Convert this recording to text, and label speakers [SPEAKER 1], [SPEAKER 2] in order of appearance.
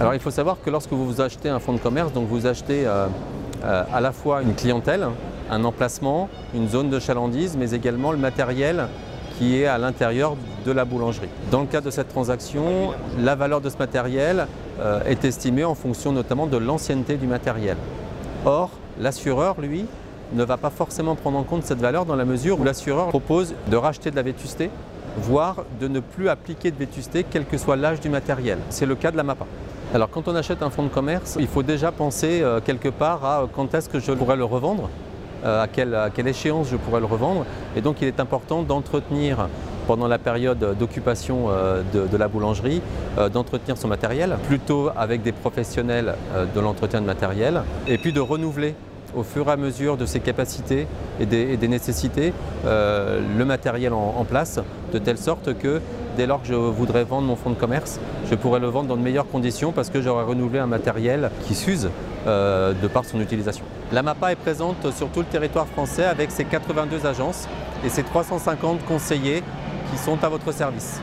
[SPEAKER 1] Alors il faut savoir que lorsque vous achetez un fonds de commerce, donc vous achetez euh, euh, à la fois une clientèle, un emplacement, une zone de chalandise, mais également le matériel qui est à l'intérieur de la boulangerie. Dans le cadre de cette transaction, la valeur de ce matériel euh, est estimée en fonction notamment de l'ancienneté du matériel. Or, l'assureur, lui, ne va pas forcément prendre en compte cette valeur dans la mesure où l'assureur propose de racheter de la vétusté, voire de ne plus appliquer de vétusté quel que soit l'âge du matériel. C'est le cas de la MAPA. Alors quand on achète un fonds de commerce, il faut déjà penser euh, quelque part à quand est-ce que je pourrais le revendre, euh, à, quelle, échéance je pourrais le revendre. Et donc il est important d'entretenir pendant la période d'occupation euh, de, la boulangerie, d'entretenir son matériel, plutôt avec des professionnels de l'entretien de matériel, et puis de renouveler au fur et à mesure de ses capacités et des, nécessités euh, le matériel en, en, place, de telle sorte que dès lors que je voudrais vendre mon fonds de commerce, je pourrais le vendre dans de meilleures conditions parce que j'aurais renouvelé un matériel qui s'use euh, de par son utilisation. La MAPA est présente sur tout le territoire français avec ses 82 agences et ses 350 conseillers qui sont à votre service.